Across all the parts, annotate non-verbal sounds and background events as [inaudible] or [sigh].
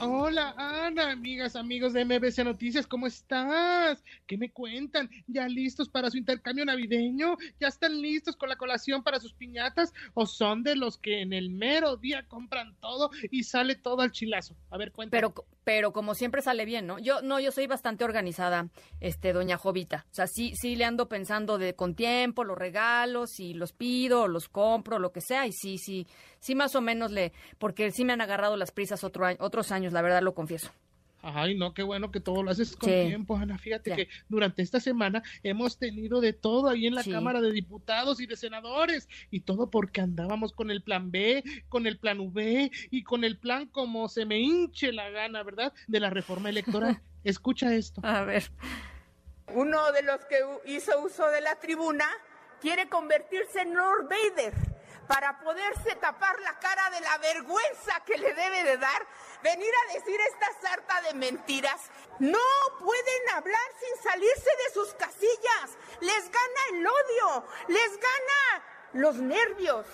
Hola Ana, amigas, amigos de MBC Noticias, ¿cómo estás? ¿Qué me cuentan? ¿Ya listos para su intercambio navideño? ¿Ya están listos con la colación para sus piñatas? ¿O son de los que en el mero día compran todo y sale todo al chilazo? A ver, cuéntame. Pero, pero como siempre sale bien, ¿no? Yo no, yo soy bastante organizada, este, doña Jovita. O sea, sí, sí le ando pensando de con tiempo los regalos y los pido, los compro, lo que sea, y sí, sí, sí más o menos le, porque sí me han agarrado las prisas otro año, otros años la verdad lo confieso. Ay, no, qué bueno que todo lo haces con tiempo, Ana. Fíjate que durante esta semana hemos tenido de todo ahí en la Cámara de Diputados y de Senadores. Y todo porque andábamos con el plan B, con el plan V y con el plan como se me hinche la gana, ¿verdad? De la reforma electoral. [laughs] Escucha esto. A ver. Uno de los que hizo uso de la tribuna quiere convertirse en Lord Vader para poderse tapar la cara de la vergüenza que le debe de dar venir a decir esta sarta de mentiras. No pueden hablar sin salirse de sus casillas. Les gana el odio, les gana los nervios.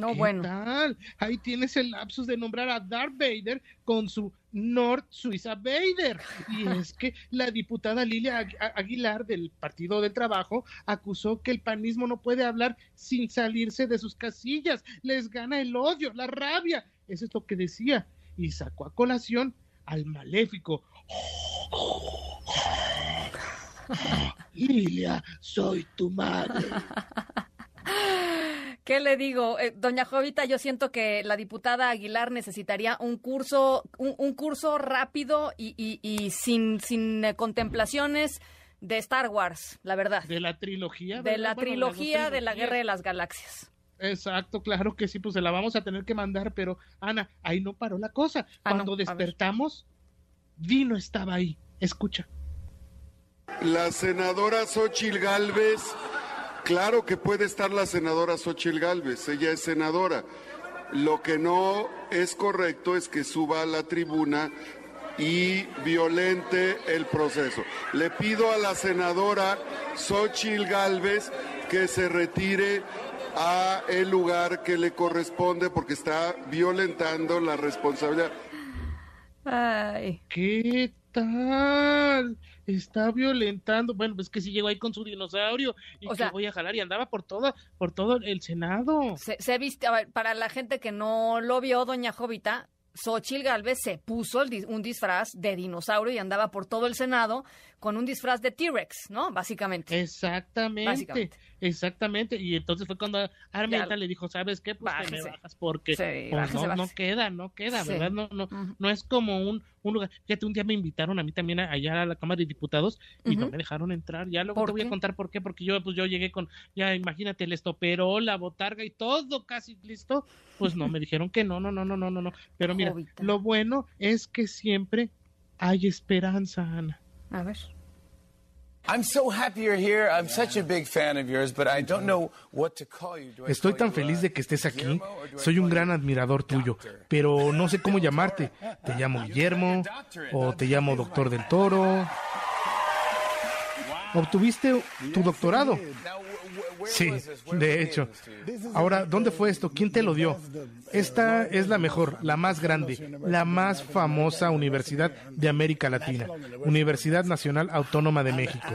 No, bueno. Tal? Ahí tienes el lapsus de nombrar a Darth Vader con su North Suiza Vader. Y [laughs] es que la diputada Lilia Aguilar del Partido del Trabajo acusó que el panismo no puede hablar sin salirse de sus casillas. Les gana el odio, la rabia. Eso es lo que decía. Y sacó a colación al maléfico. [laughs] Lilia, soy tu madre. [laughs] ¿Qué le digo? Eh, doña Jovita, yo siento que la diputada Aguilar necesitaría un curso, un, curso rápido y, sin, sin eh, contemplaciones de Star Wars, la verdad. De la trilogía. De la trilogía de la Guerra de las Galaxias. Exacto, claro que sí, pues se la vamos a tener que mandar, pero Ana, ahí no paró la cosa. Ah, Cuando despertamos, Dino estaba ahí. Escucha. La senadora Xochil Gálvez Claro que puede estar la senadora Xochil Gálvez, ella es senadora. Lo que no es correcto es que suba a la tribuna y violente el proceso. Le pido a la senadora Xochil Gálvez que se retire a el lugar que le corresponde porque está violentando la responsabilidad. Ay. ¿Qué tal? está violentando. Bueno, pues que si llegó ahí con su dinosaurio y que voy a jalar y andaba por todo, por todo el Senado. Se, se viste, a ver, para la gente que no lo vio, doña Jovita, Xochil Galvez se puso un disfraz de dinosaurio y andaba por todo el Senado con un disfraz de T-Rex, ¿no? Básicamente. Exactamente. Exactamente. Y entonces fue cuando Armenta le dijo, ¿sabes qué? Pues te me bajas porque pues, no, queda, no queda, ¿verdad? No, no, no es como un, un lugar. Fíjate, un día me invitaron a mí también allá a la Cámara de Diputados y no me dejaron entrar. Ya luego te voy a contar por qué, porque yo pues yo llegué con, ya imagínate, el estoperol, la botarga y todo casi listo. Pues no, me [laughs] dijeron que no, no, no, no, no, no, no. Pero mira, lo bueno es que siempre hay esperanza, Ana. A ver. Estoy tan feliz de que estés aquí. Soy un gran admirador tuyo, pero no sé cómo llamarte. ¿Te llamo [laughs] Guillermo o te llamo Doctor del Toro? Obtuviste tu doctorado. Sí, de hecho. Ahora, ¿dónde fue esto? ¿Quién te lo dio? Esta es la mejor, la más grande, la más famosa universidad de América Latina, Universidad Nacional Autónoma de México.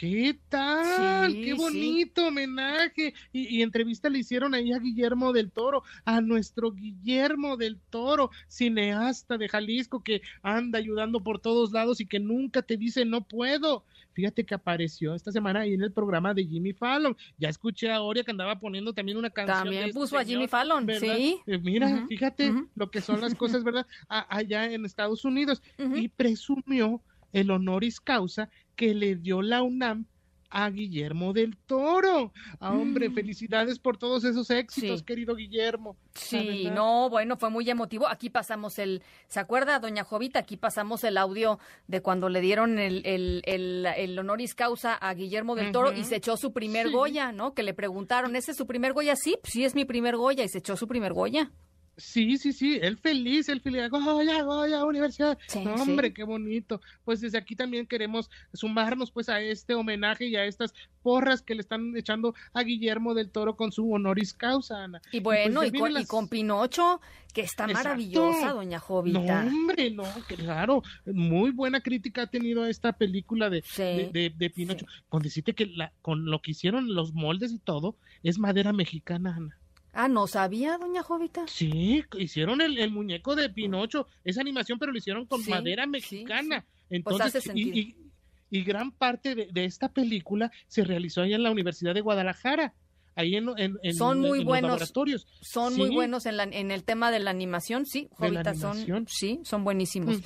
¿Qué tal? ¡Qué bonito homenaje! Y, entrevista le hicieron ahí a Guillermo del Toro, a nuestro Guillermo del Toro, cineasta de Jalisco que anda ayudando por todos lados y que nunca te dice no puedo. Fíjate que apareció esta semana ahí en el programa de Jimmy Fallon. Ya escuché a Oria que andaba poniendo también una canción. También este puso a Jimmy Fallon, sí. Eh, mira, fíjate lo que son las cosas, ¿verdad? allá en Estados Unidos. Y presumió el honoris causa que le dio la UNAM a Guillermo del Toro. Ah, hombre, mm. felicidades por todos esos éxitos, querido Guillermo. Sí, no, bueno, fue muy emotivo. Aquí pasamos el, ¿se acuerda, doña Jovita? Aquí pasamos el audio de cuando le dieron el, el, el, honoris causa a Guillermo del Toro y se echó su primer Goya, ¿no? Que le preguntaron, ¿ese es su primer Goya? Sí, pues sí es mi primer Goya y se echó su primer Goya. Sí, sí, sí, él feliz, él feliz, Goya, Goya, universidad. hombre, qué bonito. Pues desde aquí también queremos sumarnos pues a este homenaje y a estas porras que le están echando a Guillermo del Toro con su honoris causa, Ana. Y pues, bueno, y, con, Pinocho, que está maravillosa, doña Jovita. No, hombre, no, claro, muy buena crítica ha tenido esta película de, de, Pinocho. Con decirte que la, con lo que hicieron los moldes y todo, es madera mexicana, Ana. Ah, ¿no sabía, doña Jovita? Sí, hicieron el, muñeco de Pinocho, esa animación, pero lo hicieron con madera mexicana. Pues Entonces, y, y, gran parte de, esta película se realizó ahí en la Universidad de Guadalajara. Ahí en, en, son muy buenos, laboratorios. Son muy buenos en, la, en el tema de la animación, sí, Jovita, son, sí, son buenísimos.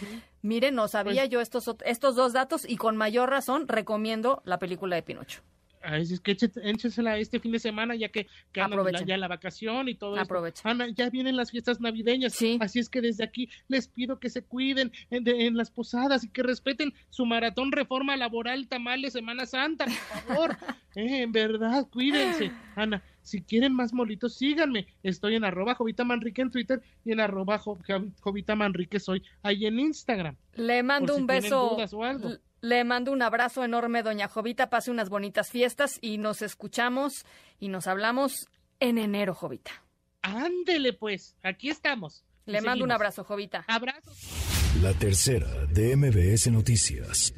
Miren, no sabía pues yo estos, estos dos datos y con mayor razón recomiendo la película de Pinocho. Así es que échensela este fin de semana, ya que, que la, ya la vacación y todo Aprovechen. Ana, ya vienen las fiestas navideñas. Sí. Así es que desde aquí les pido que se cuiden en, las posadas y que respeten su maratón reforma laboral tamales Semana Santa, por favor. [laughs] Eh, en verdad, cuídense. Ana, si quieren más molitos, síganme. Estoy en arroba Jovita Manrique en Twitter y en arroba Jovita Manrique soy ahí en Instagram. Le mando un beso. Le mando un abrazo enorme, doña Jovita. Pase unas bonitas fiestas y nos escuchamos y nos hablamos en enero, Jovita. Ándele, pues. Aquí estamos. Le mando un abrazo, Jovita. Abrazo. La tercera de MBS Noticias.